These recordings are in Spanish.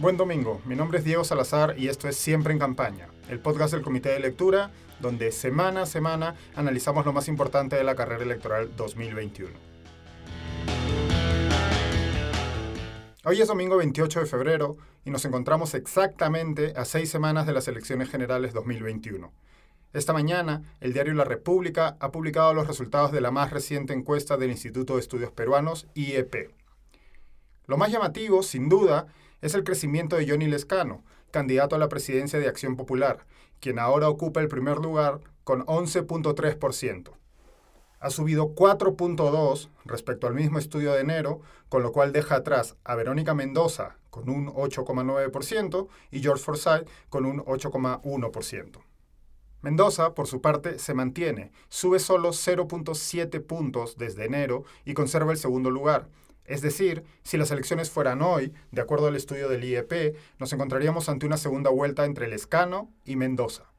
Buen domingo, mi nombre es Diego Salazar y esto es Siempre en Campaña, el podcast del Comité de Lectura, donde semana a semana analizamos lo más importante de la carrera electoral 2021. Hoy es domingo 28 de febrero y nos encontramos exactamente a seis semanas de las elecciones generales 2021. Esta mañana, el diario La República ha publicado los resultados de la más reciente encuesta del Instituto de Estudios Peruanos, IEP. Lo más llamativo, sin duda, es el crecimiento de Johnny Lescano, candidato a la presidencia de Acción Popular, quien ahora ocupa el primer lugar con 11.3%. Ha subido 4.2 respecto al mismo estudio de enero, con lo cual deja atrás a Verónica Mendoza con un 8,9% y George Forsyth con un 8,1%. Mendoza, por su parte, se mantiene, sube solo 0.7 puntos desde enero y conserva el segundo lugar, es decir, si las elecciones fueran hoy, de acuerdo al estudio del IEP, nos encontraríamos ante una segunda vuelta entre Lescano y Mendoza.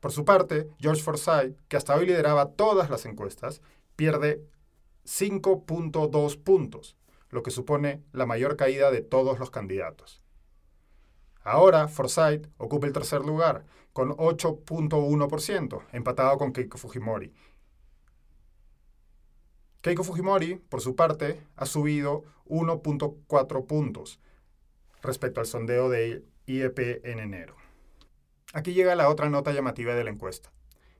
Por su parte, George Forsyth, que hasta hoy lideraba todas las encuestas, pierde 5.2 puntos, lo que supone la mayor caída de todos los candidatos. Ahora, Forsyth ocupa el tercer lugar, con 8.1%, empatado con Keiko Fujimori, Keiko Fujimori, por su parte, ha subido 1.4 puntos respecto al sondeo de IEP en enero. Aquí llega la otra nota llamativa de la encuesta.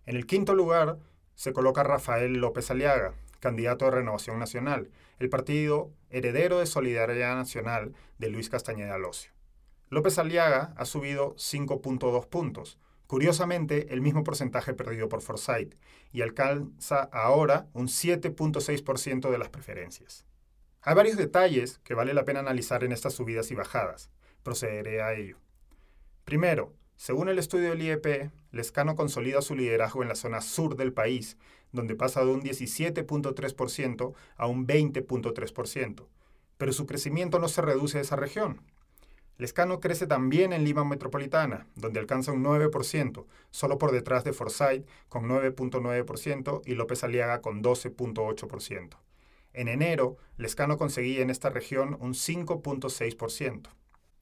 En el quinto lugar se coloca Rafael López Aliaga, candidato de Renovación Nacional, el partido heredero de Solidaridad Nacional de Luis Castañeda Locio. López Aliaga ha subido 5.2 puntos, Curiosamente, el mismo porcentaje perdido por Forsyth y alcanza ahora un 7.6% de las preferencias. Hay varios detalles que vale la pena analizar en estas subidas y bajadas. Procederé a ello. Primero, según el estudio del IEP, Lescano consolida su liderazgo en la zona sur del país, donde pasa de un 17.3% a un 20.3%. Pero su crecimiento no se reduce a esa región, Lescano crece también en Lima Metropolitana, donde alcanza un 9%, solo por detrás de Forsyth con 9.9% y López Aliaga con 12.8%. En enero, Lescano conseguía en esta región un 5.6%.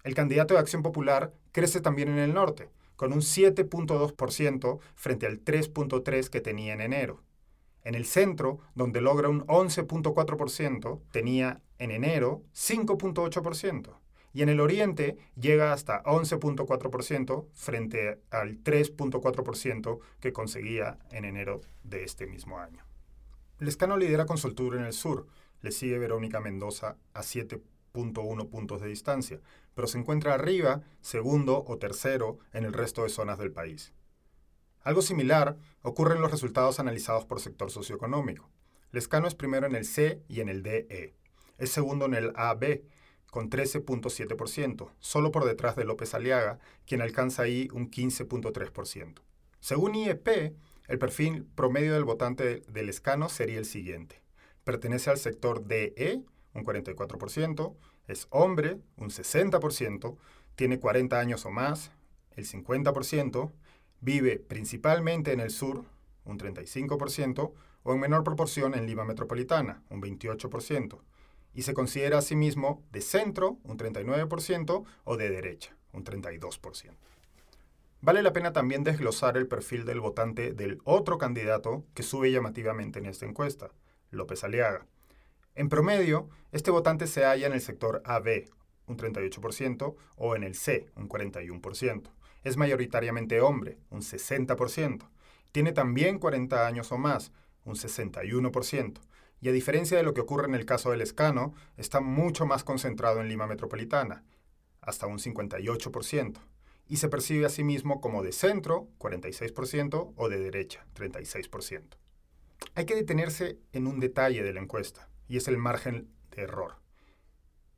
El candidato de Acción Popular crece también en el norte, con un 7.2% frente al 3.3% que tenía en enero. En el centro, donde logra un 11.4%, tenía en enero 5.8% y en el oriente llega hasta 11.4% frente al 3.4% que conseguía en enero de este mismo año. Lescano lidera con soltura en el sur, le sigue Verónica Mendoza a 7.1 puntos de distancia, pero se encuentra arriba, segundo o tercero en el resto de zonas del país. Algo similar ocurre en los resultados analizados por sector socioeconómico. Lescano es primero en el C y en el DE. Es segundo en el AB con 13.7%, solo por detrás de López Aliaga, quien alcanza ahí un 15.3%. Según IEP, el perfil promedio del votante del escano sería el siguiente. Pertenece al sector DE, un 44%, es hombre, un 60%, tiene 40 años o más, el 50%, vive principalmente en el sur, un 35%, o en menor proporción en Lima Metropolitana, un 28% y se considera a sí mismo de centro, un 39%, o de derecha, un 32%. Vale la pena también desglosar el perfil del votante del otro candidato que sube llamativamente en esta encuesta, López Aliaga. En promedio, este votante se halla en el sector AB, un 38%, o en el C, un 41%. Es mayoritariamente hombre, un 60%. Tiene también 40 años o más, un 61% y a diferencia de lo que ocurre en el caso del escano, está mucho más concentrado en Lima Metropolitana, hasta un 58%, y se percibe a sí mismo como de centro, 46%, o de derecha, 36%. Hay que detenerse en un detalle de la encuesta, y es el margen de error.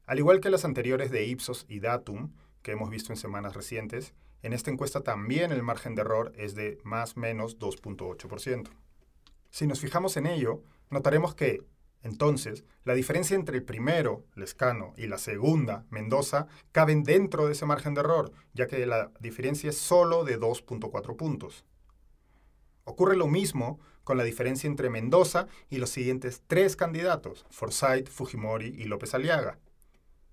Al igual que las anteriores de Ipsos y Datum, que hemos visto en semanas recientes, en esta encuesta también el margen de error es de más menos 2.8%. Si nos fijamos en ello, Notaremos que, entonces, la diferencia entre el primero, Lescano, y la segunda, Mendoza, caben dentro de ese margen de error, ya que la diferencia es solo de 2.4 puntos. Ocurre lo mismo con la diferencia entre Mendoza y los siguientes tres candidatos, Forsyth, Fujimori y López Aliaga.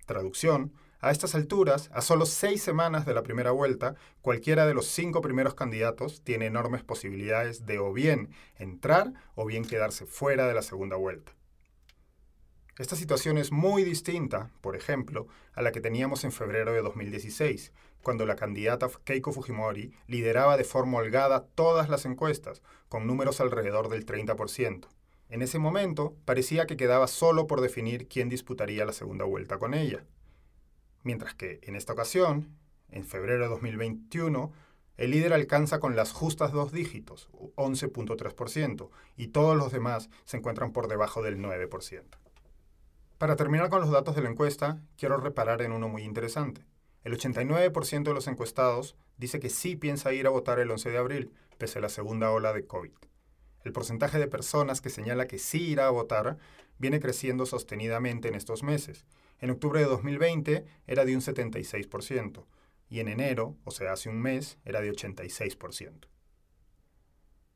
Traducción, A estas alturas, a solo seis semanas de la primera vuelta, cualquiera de los cinco primeros candidatos tiene enormes posibilidades de o bien entrar o bien quedarse fuera de la segunda vuelta. Esta situación es muy distinta, por ejemplo, a la que teníamos en febrero de 2016, cuando la candidata Keiko Fujimori lideraba de forma holgada todas las encuestas, con números alrededor del 30%. En ese momento, parecía que quedaba solo por definir quién disputaría la segunda vuelta con ella. Mientras que en esta ocasión, en febrero de 2021, el líder alcanza con las justas dos dígitos, 11.3%, y todos los demás se encuentran por debajo del 9%. Para terminar con los datos de la encuesta, quiero reparar en uno muy interesante. El 89% de los encuestados dice que sí piensa ir a votar el 11 de abril, pese a la segunda ola de COVID. El porcentaje de personas que señala que sí irá a votar viene creciendo sostenidamente en estos meses, en octubre de 2020 era de un 76% y en enero, o sea, hace un mes, era de 86%.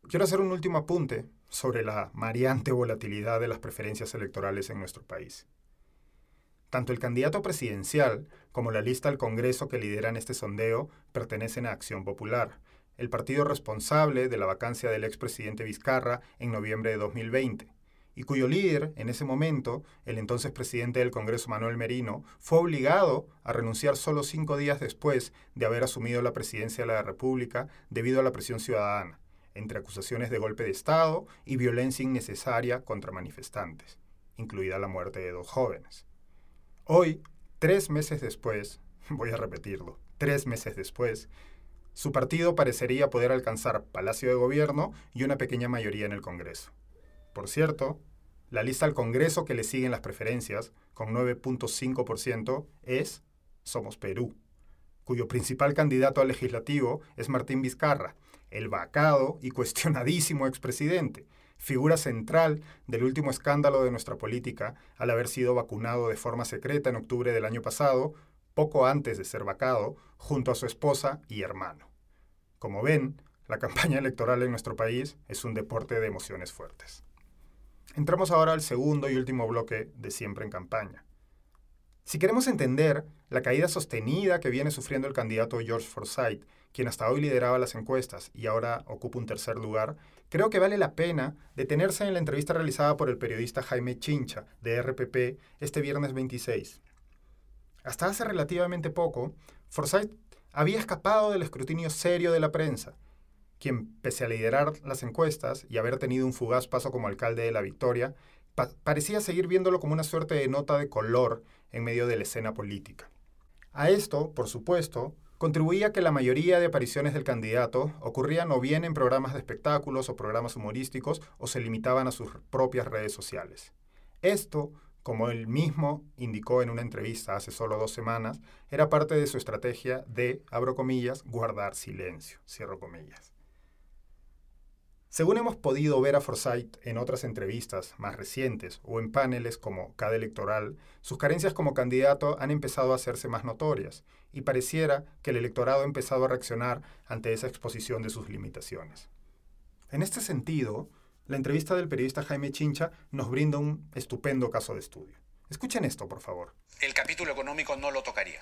Quiero hacer un último apunte sobre la variante volatilidad de las preferencias electorales en nuestro país. Tanto el candidato presidencial como la lista al Congreso que lideran este sondeo pertenecen a Acción Popular, el partido responsable de la vacancia del expresidente Vizcarra en noviembre de 2020 y cuyo líder, en ese momento, el entonces presidente del Congreso Manuel Merino, fue obligado a renunciar solo cinco días después de haber asumido la presidencia de la República debido a la presión ciudadana, entre acusaciones de golpe de Estado y violencia innecesaria contra manifestantes, incluida la muerte de dos jóvenes. Hoy, tres meses después, voy a repetirlo, tres meses después, su partido parecería poder alcanzar Palacio de Gobierno y una pequeña mayoría en el Congreso. Por cierto, la lista al Congreso que le siguen las preferencias, con 9.5%, es Somos Perú, cuyo principal candidato al legislativo es Martín Vizcarra, el vacado y cuestionadísimo expresidente, figura central del último escándalo de nuestra política al haber sido vacunado de forma secreta en octubre del año pasado, poco antes de ser vacado, junto a su esposa y hermano. Como ven, la campaña electoral en nuestro país es un deporte de emociones fuertes. Entramos ahora al segundo y último bloque de Siempre en campaña. Si queremos entender la caída sostenida que viene sufriendo el candidato George Forsyth, quien hasta hoy lideraba las encuestas y ahora ocupa un tercer lugar, creo que vale la pena detenerse en la entrevista realizada por el periodista Jaime Chincha, de RPP, este viernes 26. Hasta hace relativamente poco, Forsyth había escapado del escrutinio serio de la prensa quien, pese a liderar las encuestas y haber tenido un fugaz paso como alcalde de La Victoria, parecía seguir viéndolo como una suerte de nota de color en medio de la escena política. A esto, por supuesto, contribuía que la mayoría de apariciones del candidato ocurrían o bien en programas de espectáculos o programas humorísticos o se limitaban a sus propias redes sociales. Esto, como él mismo indicó en una entrevista hace solo dos semanas, era parte de su estrategia de, abro comillas, guardar silencio, cierro comillas. Según hemos podido ver a Forsyth en otras entrevistas más recientes o en paneles como cada electoral, sus carencias como candidato han empezado a hacerse más notorias y pareciera que el electorado ha empezado a reaccionar ante esa exposición de sus limitaciones. En este sentido, la entrevista del periodista Jaime Chincha nos brinda un estupendo caso de estudio. Escuchen esto, por favor. El capítulo económico no lo tocaría.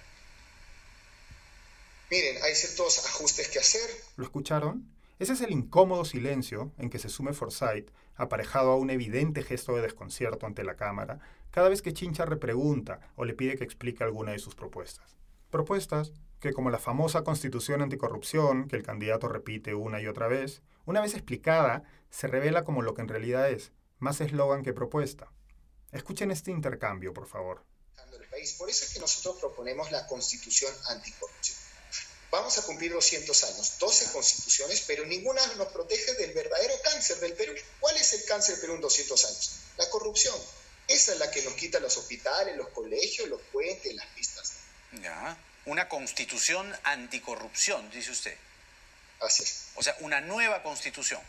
Miren, hay ciertos ajustes que hacer. ¿Lo escucharon? Ese es el incómodo silencio en que se sume Forsyth, aparejado a un evidente gesto de desconcierto ante la Cámara, cada vez que Chincha repregunta o le pide que explique alguna de sus propuestas. Propuestas que, como la famosa Constitución anticorrupción, que el candidato repite una y otra vez, una vez explicada, se revela como lo que en realidad es, más eslogan que propuesta. Escuchen este intercambio, por favor. Por eso es que nosotros proponemos la Constitución anticorrupción Vamos a cumplir 200 años, 12 constituciones, pero ninguna nos protege del verdadero cáncer del Perú. ¿Cuál es el cáncer del Perú en 200 años? La corrupción. Esa es la que nos quita los hospitales, los colegios, los puentes, las pistas. Ya, una constitución anticorrupción, dice usted. Así es. O sea, una nueva constitución.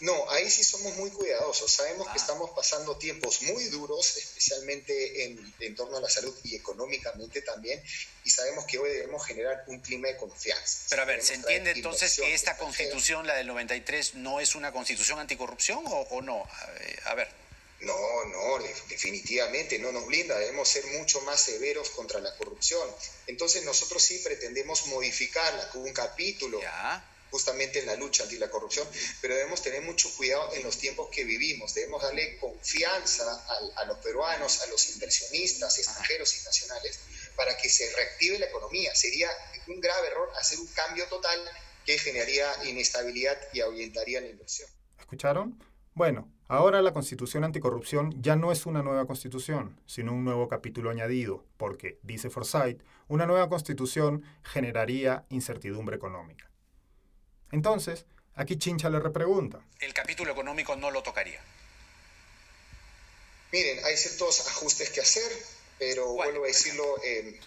No, ahí sí somos muy cuidadosos. Sabemos que ah. estamos pasando tiempos muy duros, especialmente en, torno a la salud y económicamente también, y sabemos que hoy debemos generar un clima de confianza. Pero a ver, ¿se entiende entonces que esta constitución, la del 93, no es una constitución anticorrupción o, no? A ver. No, no, definitivamente no nos blinda, debemos ser mucho más severos contra la corrupción. Entonces nosotros sí pretendemos modificarla con un capítulo justamente en la lucha anti la corrupción, pero debemos tener mucho cuidado en los tiempos que vivimos, debemos darle confianza a, los peruanos, a los inversionistas extranjeros y nacionales, para que se reactive la economía. Sería un grave error hacer un cambio total que generaría inestabilidad y ahuyentaría la inversión. ¿Escucharon? Bueno, ahora la Constitución Anticorrupción ya no es una nueva Constitución, sino un nuevo capítulo añadido, porque, dice Forsyth, una nueva Constitución generaría incertidumbre económica. Entonces, aquí Chincha le repregunta. El capítulo económico no lo tocaría. Miren, hay ciertos ajustes que hacer, pero vuelvo a decirlo, eh,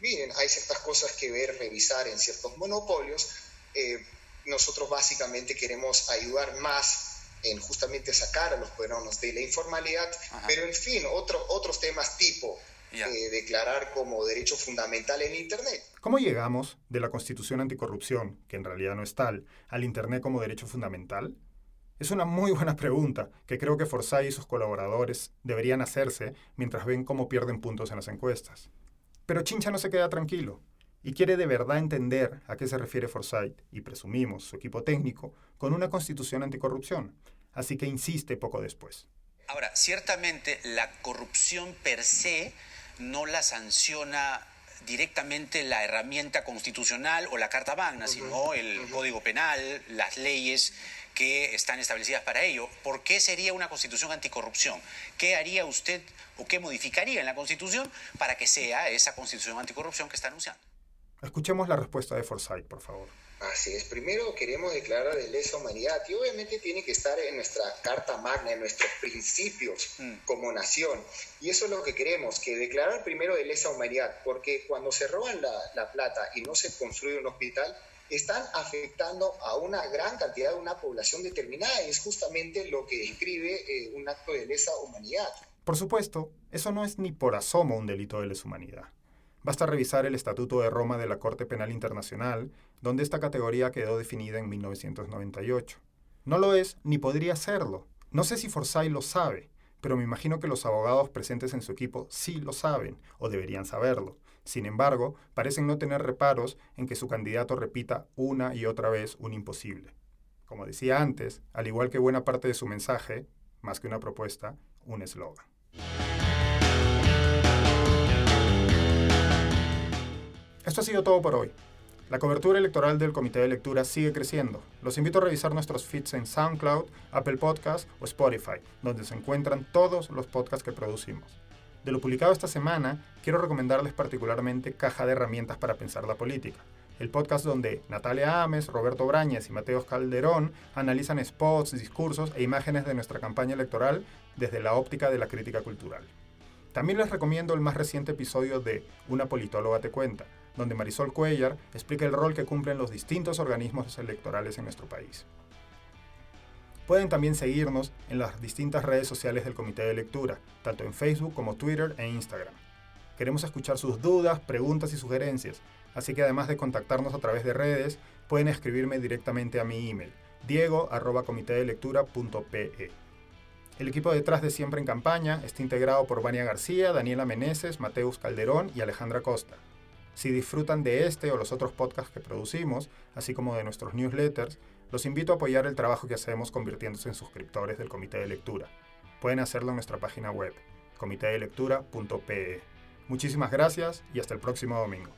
miren, hay ciertas cosas que ver, revisar en ciertos monopolios. Eh, nosotros básicamente queremos ayudar más en justamente sacar a los peruanos de la informalidad, pero en fin, otros temas tipo eh, declarar como derecho fundamental en Internet. ¿Cómo llegamos de la Constitución anticorrupción, que en realidad no es tal, al Internet como derecho fundamental? Es una muy buena pregunta que creo que Forsyth y sus colaboradores deberían hacerse mientras ven cómo pierden puntos en las encuestas. Pero Chincha no se queda tranquilo y quiere de verdad entender a qué se refiere Forsyth y presumimos su equipo técnico con una constitución anticorrupción, así que insiste poco después. Ahora, ciertamente la corrupción per se no la sanciona directamente la herramienta constitucional o la Carta Magna, sino el Código Penal, las leyes que están establecidas para ello. ¿Por qué sería una constitución anticorrupción? ¿Qué haría usted o qué modificaría en la constitución para que sea esa constitución anticorrupción que está anunciando? Escuchemos la respuesta de Forsyth, por favor. Así es, primero queremos declarar de lesa humanidad y obviamente tiene que estar en nuestra carta magna, en nuestros principios mm. como nación. Y eso es lo que queremos, que declarar primero de lesa humanidad, porque cuando se roban la, plata y no se construye un hospital, están afectando a una gran cantidad de una población determinada y es justamente lo que describe eh, un acto de lesa humanidad. Por supuesto, eso no es ni por asomo un delito de lesa humanidad. Basta revisar el Estatuto de Roma de la Corte Penal Internacional, donde esta categoría quedó definida en 1998. No lo es ni podría serlo. No sé si Forsyth lo sabe, pero me imagino que los abogados presentes en su equipo sí lo saben, o deberían saberlo. Sin embargo, parecen no tener reparos en que su candidato repita una y otra vez un imposible. Como decía antes, al igual que buena parte de su mensaje, más que una propuesta, un eslogan. Esto ha sido todo por hoy. La cobertura electoral del Comité de Lectura sigue creciendo. Los invito a revisar nuestros feeds en SoundCloud, Apple Podcast o Spotify, donde se encuentran todos los podcasts que producimos. De lo publicado esta semana, quiero recomendarles particularmente Caja de Herramientas para Pensar la Política, el podcast donde Natalia Ames, Roberto Brañez y Mateos Calderón analizan spots, discursos e imágenes de nuestra campaña electoral desde la óptica de la crítica cultural. También les recomiendo el más reciente episodio de Una politóloga te cuenta, donde Marisol Cuellar explica el rol que cumplen los distintos organismos electorales en nuestro país. Pueden también seguirnos en las distintas redes sociales del Comité de Lectura, tanto en Facebook como Twitter e Instagram. Queremos escuchar sus dudas, preguntas y sugerencias, así que además de contactarnos a través de redes, pueden escribirme directamente a mi email, diego.comitedelectura.pe. El equipo detrás de Siempre en Campaña está integrado por Vania García, Daniela Meneses, Mateus Calderón y Alejandra Costa. Si disfrutan de este o los otros podcasts que producimos, así como de nuestros newsletters, los invito a apoyar el trabajo que hacemos convirtiéndose en suscriptores del Comité de Lectura. Pueden hacerlo en nuestra página web, comitedelectura.pe. Muchísimas gracias y hasta el próximo domingo.